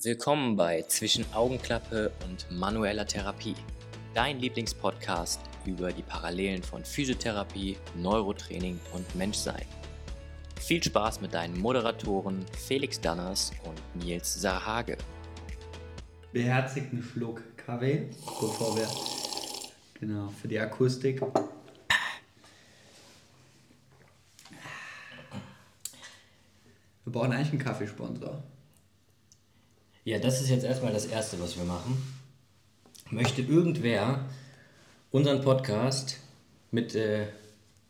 Willkommen bei Zwischen Augenklappe und manueller Therapie, dein Lieblingspodcast über die Parallelen von Physiotherapie, Neurotraining und Menschsein. Viel Spaß mit deinen Moderatoren Felix Danners und Nils Sarhage. Beherzigten Schluck Kaffee, bevor wir genau für die Akustik. Wir brauchen eigentlich einen Kaffeesponsor. Ja, das ist jetzt erstmal das Erste, was wir machen. Möchte irgendwer unseren Podcast mit, äh,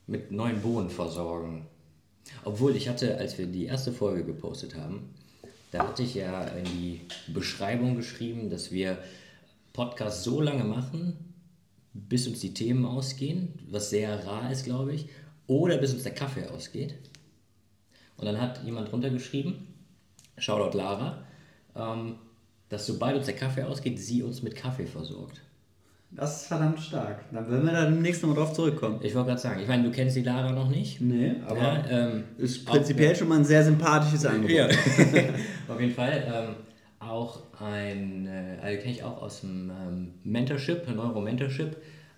mit neuen Bohnen versorgen? Obwohl ich hatte, als wir die erste Folge gepostet haben, da hatte ich ja in die Beschreibung geschrieben, dass wir Podcast so lange machen, bis uns die Themen ausgehen, was sehr rar ist, glaube ich, oder bis uns der Kaffee ausgeht. Und dann hat jemand runtergeschrieben, Shoutout Lara, dass sobald uns der Kaffee ausgeht, sie uns mit Kaffee versorgt. Das ist verdammt stark. Dann werden wir da demnächst nochmal drauf zurückkommen. Ich wollte gerade sagen, ich meine, du kennst die Lara noch nicht. Nee, aber Ja, ähm, ist prinzipiell schon mal ein sehr sympathisches Angebot. Ja, auf jeden Fall. Ähm, auch ein, äh, also kenne ich auch aus dem ähm, Mentorship, Neuro-Mentorship,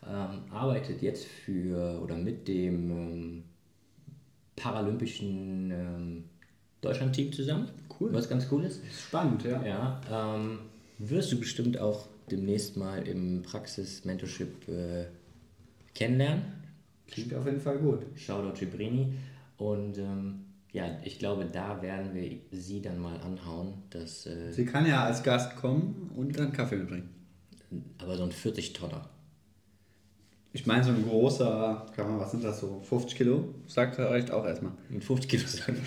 ähm, arbeitet jetzt für oder mit dem ähm, paralympischen ähm, Deutschland-Team zusammen. Cool. Was ganz cool ist. Spannend, ja. Ja, ähm, wirst du bestimmt auch demnächst mal im Praxis-Mentorship äh, kennenlernen. Klingt auf jeden Fall gut. Shoutout Gibrini. Und ähm, ja, ich glaube, da werden wir sie dann mal anhauen. Dass, äh, Sie kann ja als Gast kommen und dann Kaffee mitbringen. aber so ein 40-Tonner. Ich meine, so ein großer, kann man, was sind das so, 50 Kilo? Sagt reicht auch erstmal. Mit 50 Kilo sagen.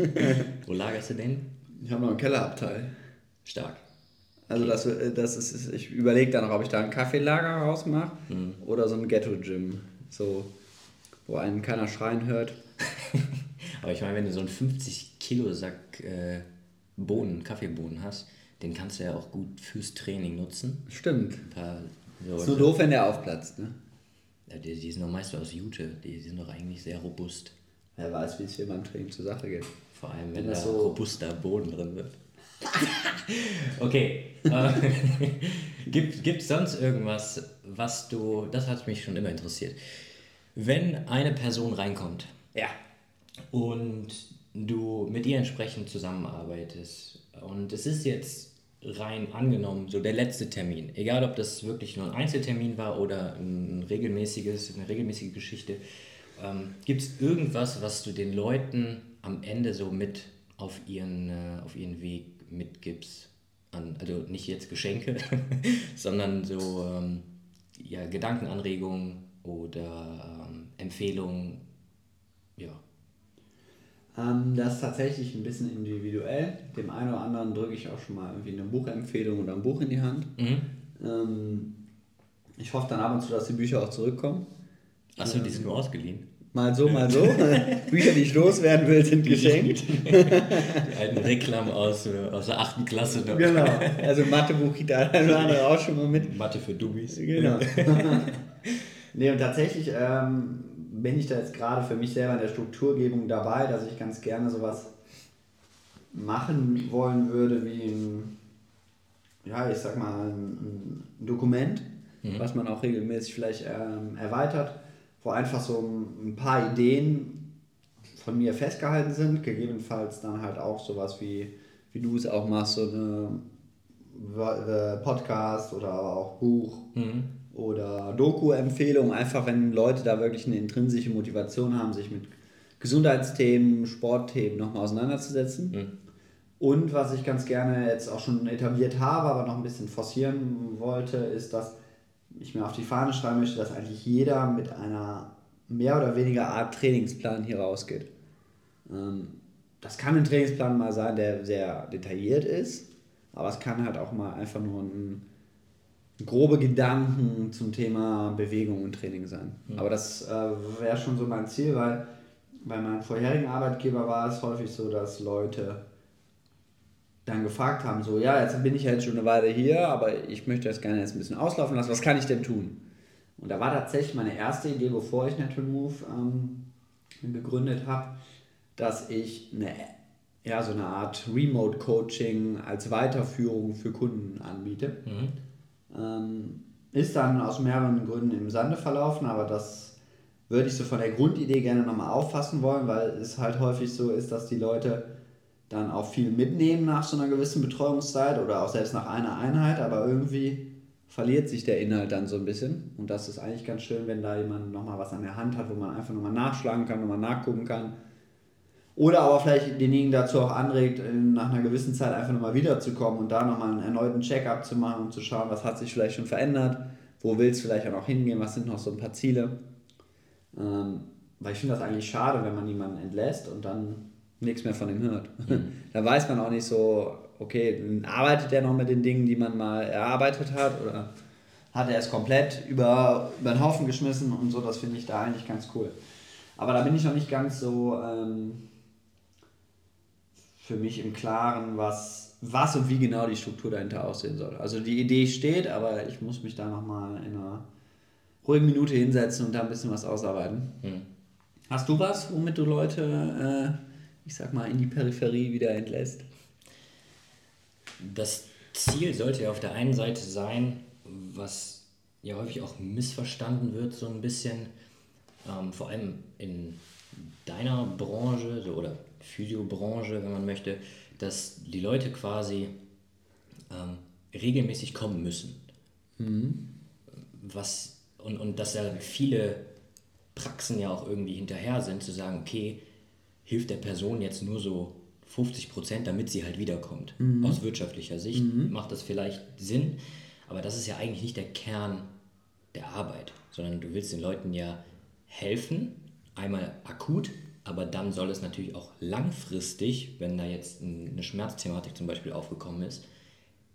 Wo lagerst du den? Ich habe noch einen Kellerabteil. Stark. Also das, äh, das ist, ich überlege dann noch, ob ich da ein Kaffeelager rausmache oder so ein Ghetto-Gym. So, wo einen keiner schreien hört. Aber ich meine, wenn du so einen 50 Kilo Sack äh, Bohnen, Kaffeebohnen hast, den kannst du ja auch gut fürs Training nutzen. Stimmt. Ist so, nur doof, wenn der aufplatzt, ne? Ja, die, die sind doch meist aus Jute, die sind doch eigentlich sehr robust. Wer weiß, wie es hier beim Training zur Sache geht. Vor allem, wenn, Wenn da so- robuster Boden drin wird. okay. Äh, gibt es sonst irgendwas, was du, das hat mich schon immer interessiert. Wenn eine Person reinkommt Ja. und du mit ihr entsprechend zusammenarbeitest und es ist jetzt rein angenommen, so der letzte Termin, egal ob das wirklich nur ein Einzeltermin war oder ein regelmäßiges, eine regelmäßige Geschichte, ähm, gibt es irgendwas, was du den Leuten am Ende so mit auf ihren, äh, auf ihren Weg mitgibst? An, also nicht jetzt Geschenke, sondern so ähm, ja, Gedankenanregungen oder ähm, Empfehlungen, ja. Ähm, das ist tatsächlich ein bisschen individuell. Dem einen oder anderen drücke ich auch schon mal irgendwie eine Buchempfehlung oder ein Buch in die Hand. Mhm. Ähm, ich hoffe dann ab und zu, dass die Bücher auch zurückkommen. Achso, die sind nur ausgeliehen. Mal so, mal so. Bücher, die ich loswerden will, sind geschenkt. Die alten Reklam aus, äh, aus der 8. Klasse. noch. Genau. Also Mathebuch oder andere auch schon mal mit. Mathe für Dubis. Genau. nee, und tatsächlich ähm, bin ich da jetzt gerade für mich selber in der Strukturgebung dabei, dass ich ganz gerne sowas machen wollen würde wie ein, ja, ich sag mal, ein, ein Dokument, was man auch regelmäßig vielleicht ähm, erweitert, wo einfach so ein, paar Ideen von mir festgehalten sind, gegebenenfalls dann halt auch sowas wie, wie du es auch machst, so eine äh, Podcast oder auch Buch oder Doku-Empfehlung, einfach wenn Leute da wirklich eine intrinsische Motivation haben, sich mit Gesundheitsthemen, Sportthemen nochmal auseinanderzusetzen. Und was ich ganz gerne jetzt auch schon etabliert habe, aber noch ein bisschen forcieren wollte, ist, dass ich mir auf die Fahne schreiben möchte, dass eigentlich jeder mit einer mehr oder weniger Art Trainingsplan hier rausgeht. Ähm, Das kann ein Trainingsplan mal sein, der sehr detailliert ist, aber es kann halt auch mal einfach nur ein grobe Gedanken zum Thema Bewegung und Training sein. Aber das äh, wäre schon so mein Ziel, weil bei meinem vorherigen Arbeitgeber war es häufig so, dass Leute dann gefragt haben, so, ja, jetzt bin ich ja jetzt schon eine Weile hier, aber ich möchte das gerne jetzt ein bisschen auslaufen lassen, was kann ich denn tun? Und da war tatsächlich meine erste Idee, bevor ich Natural Move ähm, gegründet habe, dass ich eine ja, so eine Art Remote-Coaching als Weiterführung für Kunden anbiete. Mhm. Ähm, ist dann aus mehreren Gründen im Sande verlaufen, aber das würde ich so von der Grundidee gerne nochmal auffassen wollen, weil es halt häufig so ist, dass die Leute dann auch viel mitnehmen nach so einer gewissen Betreuungszeit oder auch selbst nach einer Einheit, aber irgendwie verliert sich der Inhalt dann so ein bisschen. Und das ist eigentlich ganz schön, wenn da jemand nochmal was an der Hand hat, wo man einfach nochmal nachschlagen kann, nochmal nachgucken kann. Oder aber vielleicht denjenigen dazu auch anregt, nach einer gewissen Zeit einfach nochmal wiederzukommen und da nochmal einen erneuten Check-up zu machen und zu schauen, was hat sich vielleicht schon verändert, wo will es vielleicht auch noch hingehen, was sind noch so ein paar Ziele. Ähm, weil ich finde das eigentlich schade, wenn man jemanden entlässt und dann nichts mehr von ihm hört. Mhm. da weiß man auch nicht so, okay, arbeitet er noch mit den Dingen, die man mal erarbeitet hat oder hat er es komplett über, über den Haufen geschmissen und so, das finde ich da eigentlich ganz cool. Aber da bin ich noch nicht ganz so ähm, für mich im Klaren, was, was und wie genau die Struktur dahinter aussehen soll. Also die Idee steht, aber ich muss mich da nochmal in einer ruhigen Minute hinsetzen und da ein bisschen was ausarbeiten. Mhm. Hast du was, womit du Leute, äh, ich sag mal, in die Peripherie wieder entlässt? Das Ziel sollte ja auf der einen Seite sein, was ja häufig auch missverstanden wird, so ein bisschen, ähm, vor allem in deiner Branche oder Physiobranche, wenn man möchte, dass die Leute quasi ähm, regelmäßig kommen müssen. Mhm. Was, und, und dass ja viele Praxen ja auch irgendwie hinterher sind, zu sagen, okay, hilft der Person jetzt nur so 50 Prozent, damit sie halt wiederkommt. Mhm. Aus wirtschaftlicher Sicht mhm. macht das vielleicht Sinn, aber das ist ja eigentlich nicht der Kern der Arbeit, sondern du willst den Leuten ja helfen, einmal akut, aber dann soll es natürlich auch langfristig, wenn da jetzt eine Schmerzthematik zum Beispiel aufgekommen ist,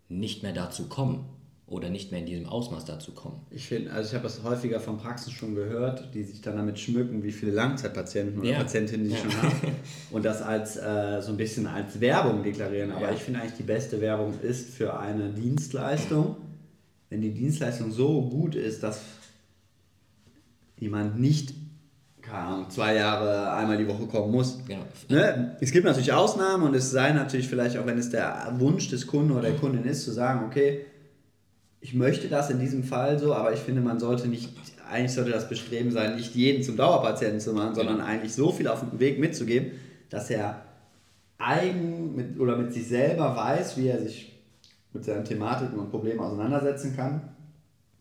nicht mehr dazu kommen oder nicht mehr in diesem Ausmaß dazu kommen. Ich finde, also ich habe das häufiger von Praxen schon gehört, die sich dann damit schmücken, wie viele Langzeitpatienten oder ja. Patientinnen die ja. schon haben und das als äh, so ein bisschen als Werbung deklarieren. Aber ja. ich finde eigentlich die beste Werbung ist für eine Dienstleistung, wenn die Dienstleistung so gut ist, dass jemand nicht keine Ahnung, zwei Jahre einmal die Woche kommen muss. Ja. Ne? Es gibt natürlich Ausnahmen und es sei natürlich vielleicht auch, wenn es der Wunsch des Kunden oder der Kundin ist, zu sagen, okay, ich möchte das in diesem Fall so, aber ich finde, man sollte nicht, eigentlich sollte das Bestreben sein, nicht jeden zum Dauerpatienten zu machen, sondern eigentlich so viel auf dem Weg mitzugeben, dass er eigen mit, oder mit sich selber weiß, wie er sich mit seinen Thematiken und Problemen auseinandersetzen kann.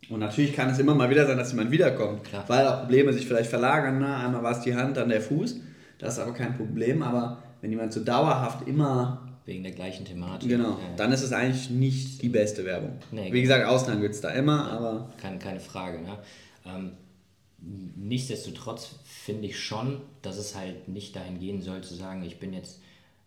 Und natürlich kann es immer mal wieder sein, dass jemand wiederkommt, Klar. weil auch Probleme sich vielleicht verlagern. Ne? Einmal war es die Hand, dann der Fuß. Das ist aber kein Problem. Aber wenn jemand so dauerhaft immer wegen der gleichen Thematik. Genau, äh, dann ist es eigentlich nicht die beste Werbung. Nee, Wie gesagt, Ausnahmen gibt es da immer, aber. Keine, keine Frage. Ne? Ähm, nichtsdestotrotz finde ich schon, dass es halt nicht dahin gehen soll, zu sagen, ich bin jetzt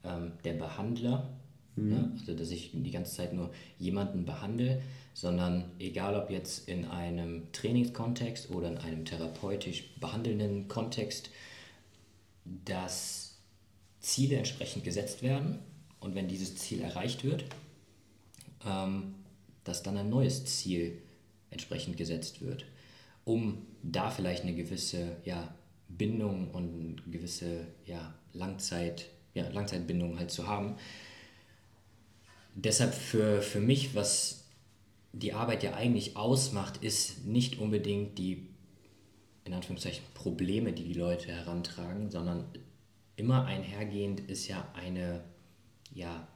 ähm, der Behandler. Mhm. Ne? Also, dass ich die ganze Zeit nur jemanden behandle, sondern egal ob jetzt in einem Trainingskontext oder in einem therapeutisch behandelnden Kontext, dass Ziele entsprechend gesetzt werden und wenn dieses Ziel erreicht wird, ähm, dass dann ein neues Ziel entsprechend gesetzt wird, um da vielleicht eine gewisse ja, Bindung und eine gewisse ja, Langzeit, ja, Langzeitbindung halt zu haben. Deshalb für, für mich, was die Arbeit ja eigentlich ausmacht, ist nicht unbedingt die, in Anführungszeichen, Probleme, die die Leute herantragen, sondern immer einhergehend ist ja eine ja,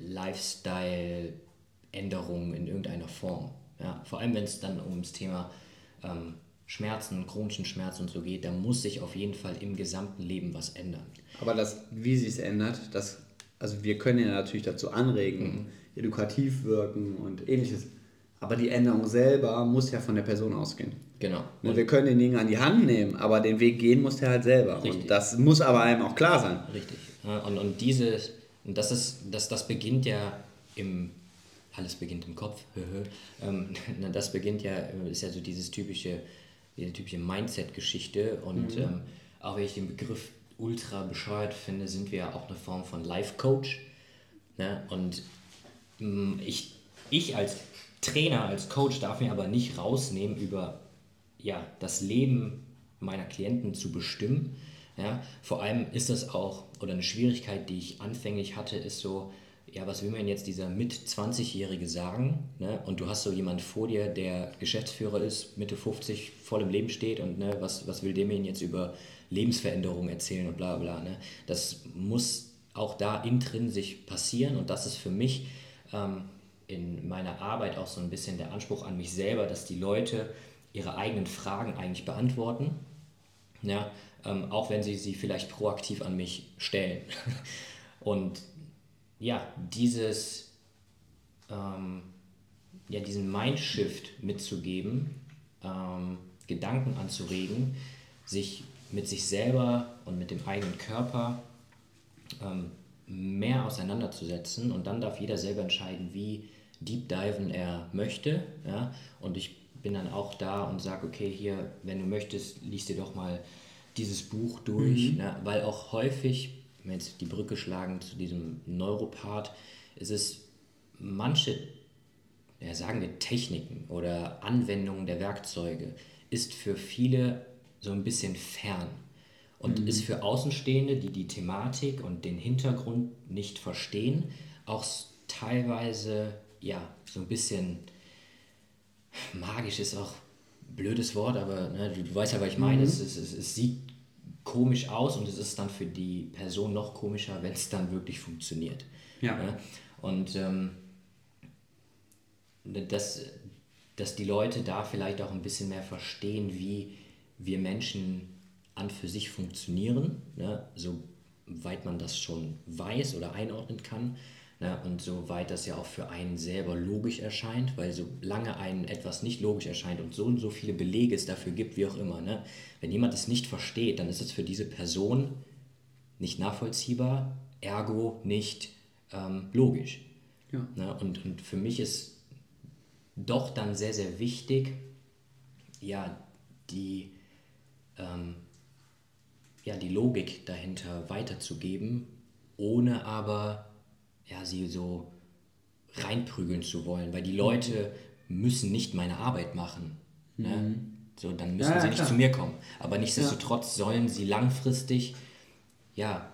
Lifestyle-Änderungen in irgendeiner Form. Ja, vor allem, wenn es dann ums Thema ähm, Schmerzen, chronischen Schmerz und so geht, da muss sich auf jeden Fall im gesamten Leben was ändern. Aber das, wie sich es ändert, das, also wir können ja natürlich dazu anregen, mhm. edukativ wirken und ähnliches. Aber die Änderung selber muss ja von der Person ausgehen. Genau. Und wir können den Ding an die Hand nehmen, aber den Weg gehen muss der halt selber. Richtig. Und das muss aber einem auch klar sein. Richtig. Und, und dieses, und das ist, das, das beginnt ja im, alles beginnt im Kopf, ähm, das beginnt ja, ist ja so dieses typische, diese typische Mindset-Geschichte und mhm. ähm, auch wenn ich den Begriff ultra bescheuert finde, sind wir ja auch eine Form von Life-Coach. Ne? Und ähm, ich, ich als Trainer, als Coach darf mir aber nicht rausnehmen, über ja, das Leben meiner Klienten zu bestimmen, Ja, vor allem ist das auch, oder eine Schwierigkeit, die ich anfänglich hatte, ist so, ja, was will man jetzt dieser mit 20-Jährige sagen? Ne? Und du hast so jemand vor dir, der Geschäftsführer ist, Mitte 50, voll im Leben steht und ne, was, was will dem jetzt über Lebensveränderungen erzählen und bla bla. Ne? Das muss auch da intrinsisch passieren und das ist für mich ähm, in meiner Arbeit auch so ein bisschen der Anspruch an mich selber, dass die Leute ihre eigenen Fragen eigentlich beantworten. Ja, ähm, auch wenn sie sie vielleicht proaktiv an mich stellen. Und ja, dieses, ähm, ja, diesen Mindshift mitzugeben, ähm, Gedanken anzuregen, sich mit sich selber und mit dem eigenen Körper ähm, mehr auseinanderzusetzen und dann darf jeder selber entscheiden, wie deep diven er möchte. Ja? Und ich bin dann auch da und sage, okay, hier, wenn du möchtest, liest dir doch mal dieses Buch durch, mhm. ne? weil auch häufig, wenn wir jetzt die Brücke schlagen zu diesem Neuropath, ist es manche, ja, sagen wir Techniken oder Anwendungen der Werkzeuge, ist für viele so ein bisschen fern und mhm. ist für Außenstehende, die die Thematik und den Hintergrund nicht verstehen, auch teilweise ja so ein bisschen magisch ist auch ein blödes Wort, aber ne, du, du, weißt ja, was ich meine. Mhm. Es, es, es, sieht komisch aus und es ist dann für die Person noch komischer, wenn es dann wirklich funktioniert. Ja. Ne? Und ähm, dass, dass die Leute da vielleicht auch ein bisschen mehr verstehen, wie wir Menschen an für sich funktionieren, ne? soweit man das schon weiß oder einordnen kann Ne? Und soweit das ja auch für einen selber logisch erscheint, weil solange einem etwas nicht logisch erscheint und so und so viele Belege es dafür gibt, wie auch immer, ne? wenn jemand es nicht versteht, dann ist es für diese Person nicht nachvollziehbar, ergo nicht ähm, logisch. Ja. Ne? Und, und für mich ist doch dann sehr, sehr wichtig, ja, die, ähm, ja, die Logik dahinter weiterzugeben, ohne aber ja, sie so reinprügeln zu wollen, weil die Leute müssen nicht meine Arbeit machen. Ne? Mhm. Ne? So, dann müssen ja, sie nicht zu mir kommen. Aber nichtsdestotrotz ja. sollen sie langfristig ja,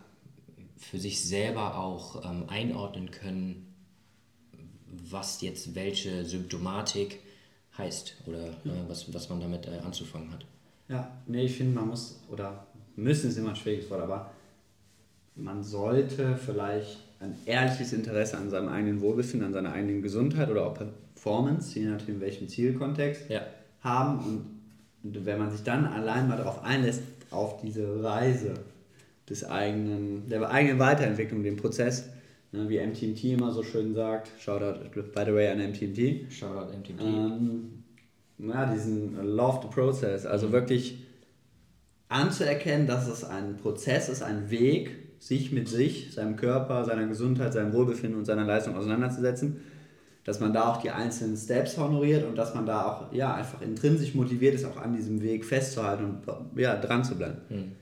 für sich selber auch ähm, einordnen können, was jetzt welche Symptomatik heißt oder ja. äh, was, was man damit äh, anzufangen hat. Ja, nee, ich finde, man muss, oder müssen ist immer ein schwieriges Wort, aber man sollte vielleicht ein ehrliches Interesse an seinem eigenen Wohlbefinden, an seiner eigenen Gesundheit oder auch Performance, je nachdem in welchem Zielkontext, ja. haben. Und wenn man sich dann allein mal darauf einlässt, auf diese Reise des eigenen, der eigenen Weiterentwicklung, den Prozess, ne, wie MTMT immer so schön sagt, Shoutout by the way an MTMT. Shoutout MTMT. Ähm, ja, diesen Love the Process, also mhm. wirklich anzuerkennen, dass es ein Prozess ist, ein Weg, sich mit sich, seinem Körper, seiner Gesundheit, seinem Wohlbefinden und seiner Leistung auseinanderzusetzen, dass man da auch die einzelnen Steps honoriert und dass man da auch ja, einfach intrinsisch motiviert ist, auch an diesem Weg festzuhalten und ja, dran zu bleiben. Mhm.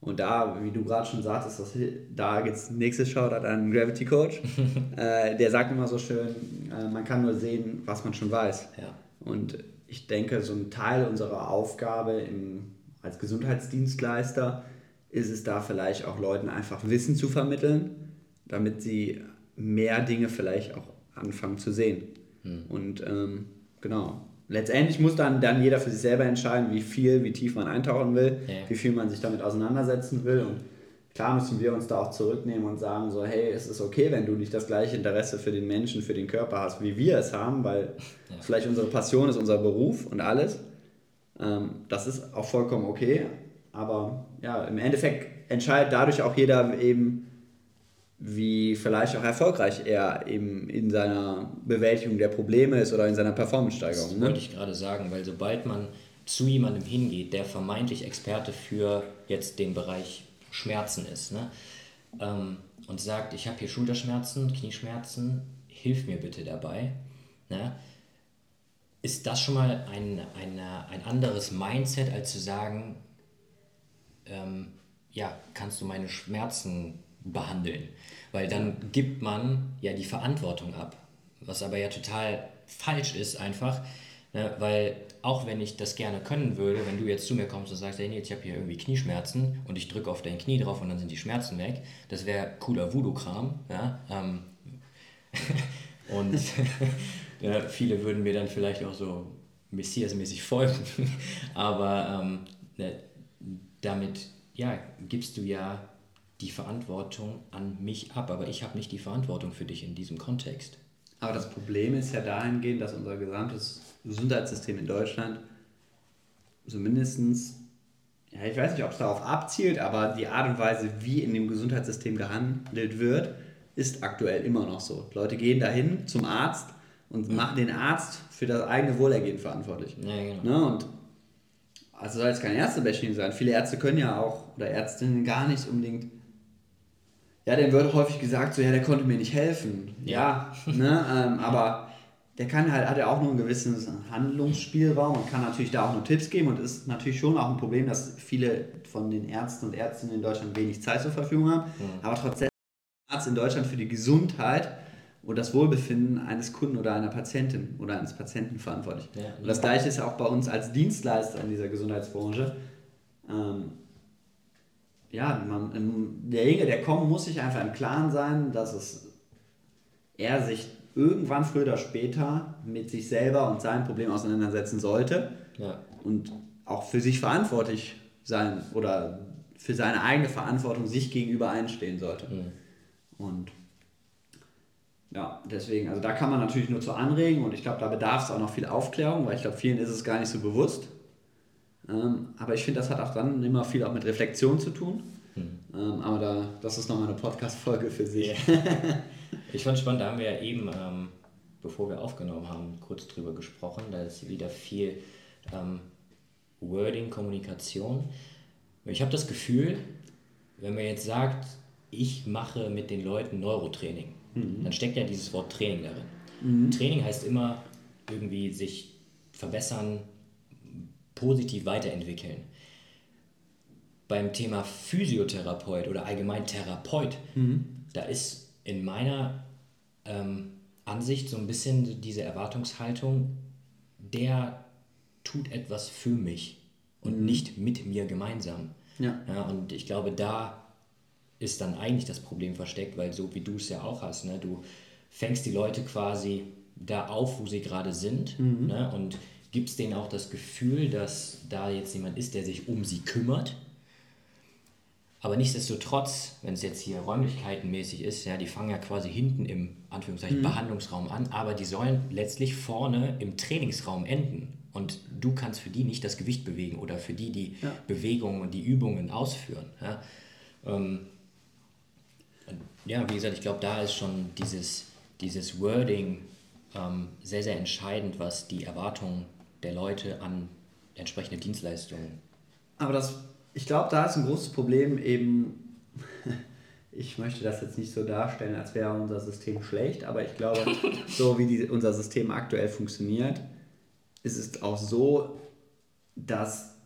Und da, wie du gerade schon sagtest, das, da gibt es nächstes Shoutout an Gravity Coach. äh, der sagt immer so schön, äh, man kann nur sehen, was man schon weiß. Ja. Und ich denke, so ein Teil unserer Aufgabe im, als Gesundheitsdienstleister ist es da vielleicht auch Leuten einfach Wissen zu vermitteln, damit sie mehr Dinge vielleicht auch anfangen zu sehen. Hm. Und ähm, genau. Letztendlich muss dann, dann jeder für sich selber entscheiden, wie viel, wie tief man eintauchen will, ja. wie viel man sich damit auseinandersetzen will. Und klar müssen wir uns da auch zurücknehmen und sagen, so, hey, es ist okay, wenn du nicht das gleiche Interesse für den Menschen, für den Körper hast, wie wir es haben, weil ja. vielleicht unsere Passion ist unser Beruf und alles. Ähm, das ist auch vollkommen okay. Aber ja, im Endeffekt entscheidet dadurch auch jeder eben, wie vielleicht auch erfolgreich er eben in seiner Bewältigung der Probleme ist oder in seiner Performance-Steigerung. Das ne? wollte ich gerade sagen, weil sobald man zu jemandem hingeht, der vermeintlich Experte für jetzt den Bereich Schmerzen ist, ne? Ähm, und sagt, ich habe hier Schulterschmerzen, Knieschmerzen, hilf mir bitte dabei, ne? ist das schon mal ein, ein, ein anderes Mindset, als zu sagen, ähm, ja, kannst du meine Schmerzen behandeln? Weil dann gibt man ja die Verantwortung ab. Was aber ja total falsch ist einfach, Ne, weil auch wenn ich das gerne können würde, wenn du jetzt zu mir kommst und sagst, hey Nils, ich habe hier irgendwie Knieschmerzen und ich drücke auf dein Knie drauf und dann sind die Schmerzen weg, das wäre cooler Voodoo-Kram. Ja? Ähm, und ja, viele würden mir dann vielleicht auch so Messias-mäßig folgen. Aber ähm, ne, damit ja, gibst du ja die Verantwortung an mich ab. Aber ich habe nicht die Verantwortung für dich in diesem Kontext. Aber das Problem ist ja dahingehend, dass unser gesamtes Gesundheitssystem in Deutschland zumindest, ja, ich weiß nicht, ob es darauf abzielt, aber die Art und Weise, wie in dem Gesundheitssystem gehandelt wird, ist aktuell immer noch so. Leute gehen dahin zum Arzt und machen den Arzt für das eigene Wohlergehen verantwortlich. Ja, genau. Ne? Und also soll jetzt kein Ärztebashing sein. Viele Ärzte können ja auch oder Ärztinnen gar nicht unbedingt. Ja, dem wird häufig gesagt, so ja, der konnte mir nicht helfen. Ja, ja ne? Ähm, aber der kann halt, hat ja auch nur einen gewissen Handlungsspielraum und kann natürlich da auch nur Tipps geben und ist natürlich schon auch ein Problem, dass viele von den Ärzten und Ärztinnen in Deutschland wenig Zeit zur Verfügung haben. Mhm. Aber trotzdem Arzt in Deutschland für die Gesundheit und das Wohlbefinden eines Kunden oder einer Patientin oder eines Patienten verantwortlich. Ja, und das gleiche ist ja auch bei uns als Dienstleister in dieser Gesundheitsbranche. Ähm, ja, man, derjenige, der kommt, muss sich einfach im Klaren sein, dass es er sich irgendwann früher oder später mit sich selber und seinem Problem auseinandersetzen sollte ja. und auch für sich verantwortlich sein oder für seine eigene Verantwortung sich gegenüber einstehen sollte. Mhm. Und ja, deswegen, also da kann man natürlich nur zu anregen und ich glaube, da bedarf es auch noch viel Aufklärung, weil ich glaube, vielen ist es gar nicht so bewusst. Ähm, aber ich finde, das hat auch dann immer viel auch mit Reflexion zu tun. Mhm. Ähm, aber da, das ist nochmal eine Podcast-Folge für sich. Yeah. Ich fand es spannend, da haben wir ja eben, ähm, bevor wir aufgenommen haben, kurz drüber gesprochen. Da ist wieder viel ähm, Wording, Kommunikation. Ich habe das Gefühl, wenn man jetzt sagt, ich mache mit den Leuten Neurotraining, mhm. dann steckt ja dieses Wort Training darin. Mhm. Training heißt immer irgendwie sich verbessern, positiv weiterentwickeln. Beim Thema Physiotherapeut oder allgemein Therapeut, mhm. da ist in meiner ähm, Ansicht so ein bisschen diese Erwartungshaltung, der tut etwas für mich und mhm. nicht mit mir gemeinsam. Ja. ja. Und ich glaube, da ist dann eigentlich das Problem versteckt, weil so wie du es ja auch hast, ne, du fängst die Leute quasi da auf, wo sie gerade sind mhm. ne, und gibst denen auch das Gefühl, dass da jetzt jemand ist, der sich um sie kümmert aber nichtsdestotrotz, wenn es jetzt hier räumlichkeitenmäßig ist, ja, die fangen ja quasi hinten im Anführungszeichen mhm. Behandlungsraum an, aber die sollen letztlich vorne im Trainingsraum enden. Und du kannst für die nicht das Gewicht bewegen oder für die die ja. Bewegungen und die Übungen ausführen. Ja, ähm, ja wie gesagt, ich glaube, da ist schon dieses, dieses Wording ähm, sehr, sehr entscheidend, was die Erwartungen der Leute an entsprechende Dienstleistungen. Aber das ich glaube, da ist ein großes Problem eben, ich möchte das jetzt nicht so darstellen, als wäre unser System schlecht, aber ich glaube, so wie die, unser System aktuell funktioniert, ist es auch so, dass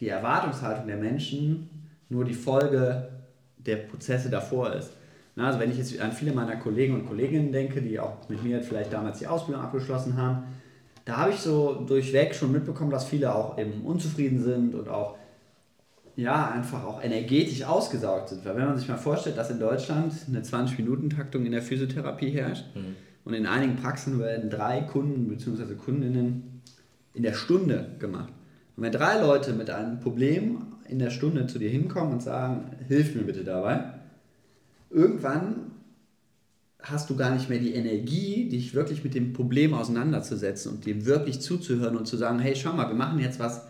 die Erwartungshaltung der Menschen nur die Folge der Prozesse davor ist. Also wenn ich jetzt an viele meiner Kollegen und Kolleginnen denke, die auch mit mir vielleicht damals die Ausbildung abgeschlossen haben, da habe ich so durchweg schon mitbekommen, dass viele auch eben unzufrieden sind und auch ja, einfach auch energetisch ausgesaugt sind. Weil wenn man sich mal vorstellt, dass in Deutschland eine 20-Minuten-Taktung in der Physiotherapie herrscht mhm. und in einigen Praxen werden drei Kunden bzw. Kundinnen in der Stunde gemacht. Und wenn drei Leute mit einem Problem in der Stunde zu dir hinkommen und sagen, hilf mir bitte dabei, irgendwann hast du gar nicht mehr die Energie, dich wirklich mit dem Problem auseinanderzusetzen und dem wirklich zuzuhören und zu sagen, hey, schau mal, wir machen jetzt was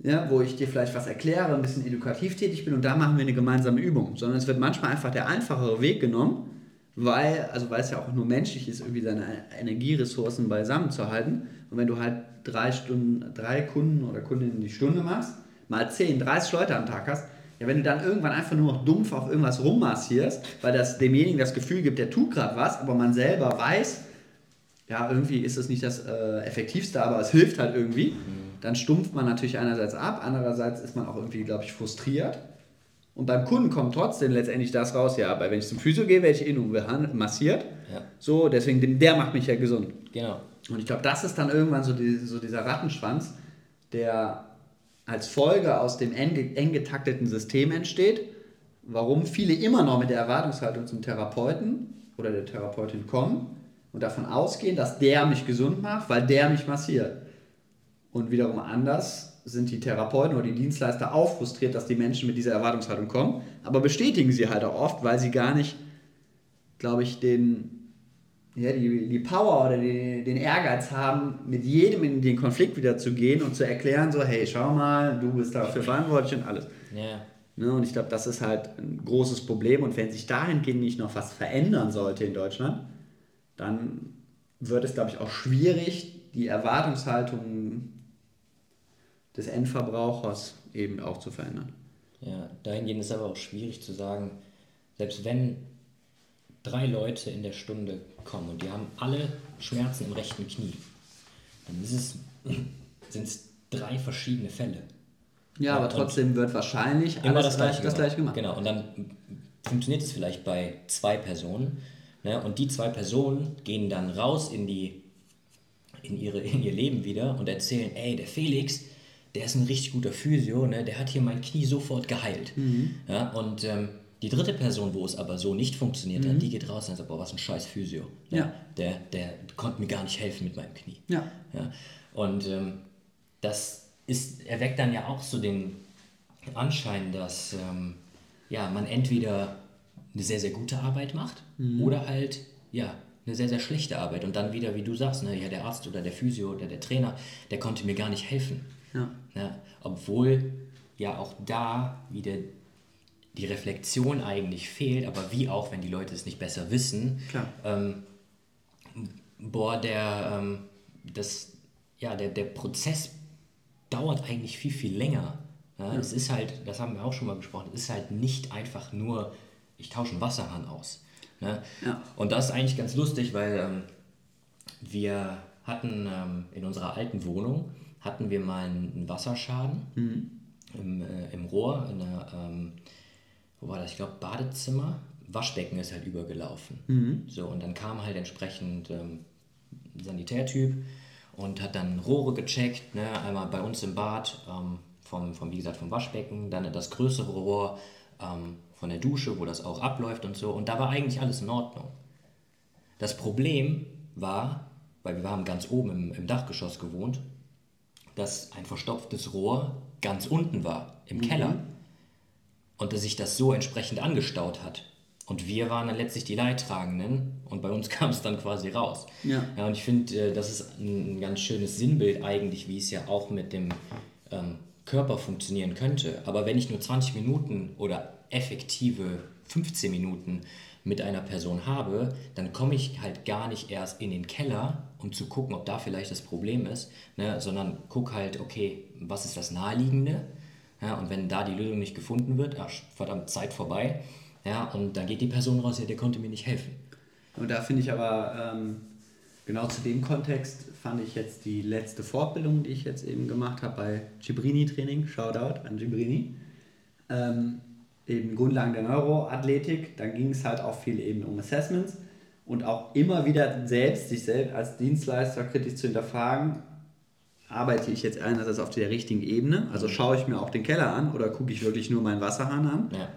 ja, wo ich dir vielleicht was erkläre, ein bisschen edukativ tätig bin und da machen wir eine gemeinsame Übung, sondern es wird manchmal einfach der einfachere Weg genommen, weil, also weil es ja auch nur menschlich ist, irgendwie seine Energieressourcen beisammen zu halten. Und wenn du halt drei Stunden, drei Kunden oder Kundinnen die Stunde machst, mal 10, 30 Leute am Tag hast, ja, wenn du dann irgendwann einfach nur noch dumpf auf irgendwas rummassierst, weil das demjenigen das Gefühl gibt, der tut gerade was, aber man selber weiß, ja, irgendwie ist es nicht das äh, Effektivste, aber es hilft halt irgendwie. Mhm dann stumpft man natürlich einerseits ab, andererseits ist man auch irgendwie, glaube ich, frustriert. Und beim Kunden kommt trotzdem letztendlich das raus, ja, weil wenn ich zum Physio gehe, werde ich eh nur massiert. Ja. So, deswegen, der macht mich ja gesund. Genau. Und ich glaube, das ist dann irgendwann so, die, so dieser Rattenschwanz, der als Folge aus dem eng, getakteten System entsteht, warum viele immer noch mit der Erwartungshaltung zum Therapeuten oder der Therapeutin kommen und davon ausgehen, dass der mich gesund macht, weil der mich massiert. Und wiederum anders sind die Therapeuten oder die Dienstleister auch frustriert, dass die Menschen mit dieser Erwartungshaltung kommen, aber bestätigen sie halt auch oft, weil sie gar nicht, glaube ich, den, ja, die, die Power oder die, den Ehrgeiz haben, mit jedem in den Konflikt wieder zu gehen und zu erklären, so, hey, schau mal, du bist dafür verantwortlich und alles. Ja. Ne, und ich glaube, das ist halt ein großes Problem. Und wenn sich dahingehend nicht noch was verändern sollte in Deutschland, dann wird es, glaube ich, auch schwierig, die Erwartungshaltung des Endverbrauchers eben auch zu verändern. Ja, dahingehend ist aber auch schwierig zu sagen, selbst wenn drei Leute in der Stunde kommen und die haben alle Schmerzen im rechten Knie, dann sind es drei verschiedene Fälle. Ja, aber trotzdem wird wahrscheinlich immer das gleiche, das gleiche gemacht. Genau, und dann funktioniert es vielleicht bei zwei Personen. Ne? Und die zwei Personen gehen dann raus in, die, in, ihre, in ihr Leben wieder und erzählen, ey, der Felix, der ist ein richtig guter Physio, ne? der hat hier mein Knie sofort geheilt. Mhm. Ja, und ähm, die dritte Person, wo es aber so nicht funktioniert mhm. hat, die geht raus und sagt, boah, was ein scheiß Physio. Ne? Ja. Der, der konnte mir gar nicht helfen mit meinem Knie. Ja. ja? Und ähm, das ist, erweckt dann ja auch so den Anschein, dass ähm, ja, man entweder eine sehr, sehr gute Arbeit macht mhm. oder halt ja, eine sehr, sehr schlechte Arbeit. Und dann wieder, wie du sagst, ne, ja, der Arzt oder der Physio oder der Trainer, der konnte mir gar nicht helfen. Ja. ja obwohl ja auch da wieder die Reflexion eigentlich fehlt, aber wie auch, wenn die Leute es nicht besser wissen. Ähm, boah, der, ähm, das, ja, der, der Prozess dauert eigentlich viel, viel länger. Ja. Es ist halt, das haben wir auch schon mal besprochen, es ist halt nicht einfach nur, ich tausche einen Wasserhahn aus. Ne? Ja. Und das ist eigentlich ganz lustig, weil ähm, wir hatten ähm, in unserer alten Wohnung, hatten wir mal einen Wasserschaden mhm. im, äh, im Rohr, in der, ähm, wo war das, ich glaube Badezimmer, Waschbecken ist halt übergelaufen. Mhm. So, und dann kam halt entsprechend ähm, ein Sanitärtyp, und hat dann Rohre gecheckt, ne? einmal bei uns im Bad, ähm, vom, vom, wie gesagt, vom Waschbecken, dann das größere Rohr ähm, von der Dusche, wo das auch abläuft und so. Und da war eigentlich alles in Ordnung. Das Problem war, weil wir haben ganz oben im, im Dachgeschoss gewohnt, dass ein verstopftes Rohr ganz unten war, im mhm. Keller. Und dass sich das so entsprechend angestaut hat. Und wir waren dann letztlich die Leidtragenden und bei uns kam es dann quasi raus. Ja. ja und ich finde, äh, das ist ein ganz schönes Sinnbild eigentlich, wie es ja auch mit dem ähm, Körper funktionieren könnte. Aber wenn ich nur 20 Minuten oder effektive 15 Minuten mit einer Person habe, dann komme ich halt gar nicht erst in den Keller, um zu gucken, ob da vielleicht das Problem ist, ne, sondern guck halt, okay, was ist das Naheliegende? Ja, und wenn da die Lösung nicht gefunden wird, ach, verdammt, Zeit vorbei. Ja, und dann geht die Person raus, ja, der konnte mir nicht helfen. Und da finde ich aber, ähm, genau zu dem Kontext, fand ich jetzt die letzte Fortbildung, die ich jetzt eben gemacht habe bei Gibrini Training, Shoutout an Gibrini, ähm, eben Grundlagen der Neuroathletik, da ging es halt auch viel eben um Assessments. Und auch immer wieder selbst, sich selbst als Dienstleister kritisch zu hinterfragen, arbeite ich jetzt einerseits auf der richtigen Ebene, also schaue ich mir auch den Keller an oder gucke ich wirklich nur meinen Wasserhahn an. Ja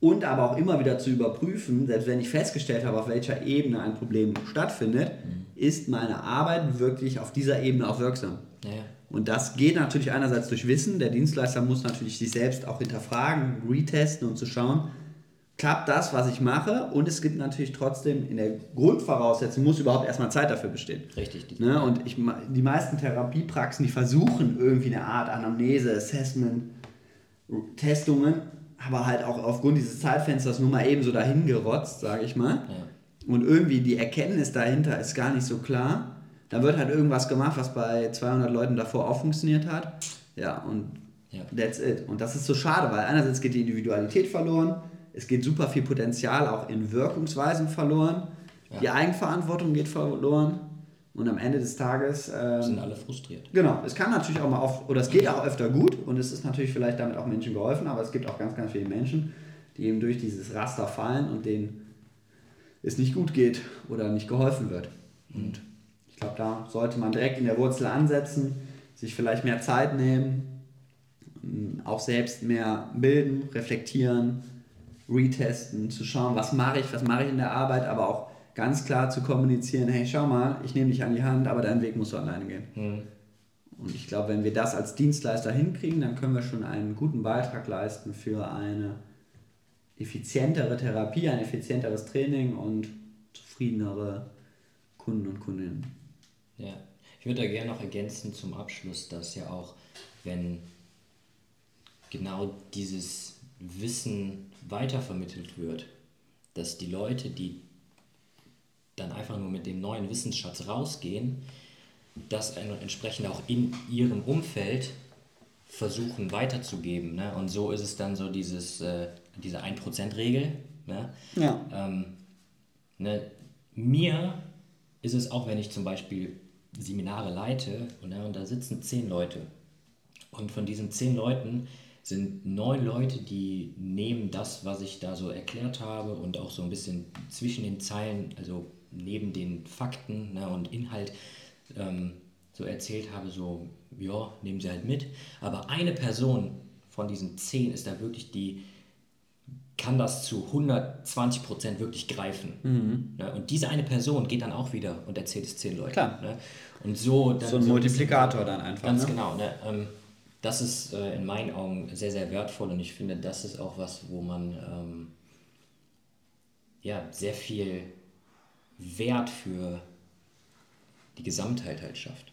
und aber auch immer wieder zu überprüfen, selbst wenn ich festgestellt habe, auf welcher Ebene ein Problem stattfindet, mhm. ist meine Arbeit wirklich auf dieser Ebene auch wirksam. Ja. Und das geht natürlich einerseits durch Wissen. Der Dienstleister muss natürlich sich selbst auch hinterfragen, retesten und zu schauen, klappt das, was ich mache? Und es gibt natürlich trotzdem in der Grundvoraussetzung, muss überhaupt erstmal Zeit dafür bestehen. Richtig. Ne? Und ich, die meisten Therapiepraxen, die versuchen irgendwie eine Art Anamnese, Assessment, Testungen aber halt auch aufgrund dieses Zeitfensters nur mal eben so dahin gerotzt, sage ich mal. Ja. Und irgendwie die Erkenntnis dahinter ist gar nicht so klar. Da wird halt irgendwas gemacht, was bei 200 Leuten davor auch funktioniert hat. Ja, und ja. that's it. Und das ist so schade, weil einerseits geht die Individualität verloren, es geht super viel Potenzial auch in Wirkungsweisen verloren, ja. die Eigenverantwortung geht verloren. Und am Ende des Tages. Ähm, sind alle frustriert. Genau. Es kann natürlich auch mal oft, oder es geht auch öfter gut und es ist natürlich vielleicht damit auch Menschen geholfen, aber es gibt auch ganz, ganz viele Menschen, die eben durch dieses Raster fallen und denen es nicht gut geht oder nicht geholfen wird. Und ich glaube, glaube, da sollte man direkt in der Wurzel ansetzen, sich vielleicht mehr Zeit nehmen, auch selbst mehr bilden, reflektieren, retesten, zu schauen, was mache ich, was mache ich in der Arbeit, aber auch ganz klar zu kommunizieren, hey, schau mal, ich nehme dich an die Hand, aber dein Weg musst du alleine gehen. Mhm. Und ich glaube, wenn wir das als Dienstleister hinkriegen, dann können wir schon einen guten Beitrag leisten für eine effizientere Therapie, ein effizienteres Training und zufriedenere Kunden und Kundinnen. Ja, ich würde da gerne noch ergänzen zum Abschluss, dass ja auch, wenn genau dieses Wissen weitervermittelt wird, dass die Leute, die dann einfach nur mit dem neuen Wissensschatz rausgehen, das entsprechend auch in ihrem Umfeld versuchen weiterzugeben. Ne? Und so ist es dann so dieses, äh, diese 1%-Regel. Ne? Ja. Ähm, ne? Mir ist es auch, wenn ich zum Beispiel Seminare leite und, ne, und da sitzen zehn Leute. Und von diesen zehn Leuten sind neun Leute, die nehmen das, was ich da so erklärt habe und auch so ein bisschen zwischen den Zeilen, also neben den Fakten ne, und Inhalt ähm, so erzählt habe, so, ja, nehmen sie halt mit. Aber eine Person von diesen zehn ist da wirklich die, kann das zu 120 Prozent wirklich greifen. Mhm. Ne? Und diese eine Person geht dann auch wieder und erzählt es zehn Leuten. Klar. Ne? Und so, so ein so Multiplikator dann einfach. Ganz ne? genau. Ne? Ähm, das ist äh, in meinen Augen sehr, sehr wertvoll und ich finde, das ist auch was, wo man ähm, ja, sehr viel Wert für die Gesamtheit halt schafft.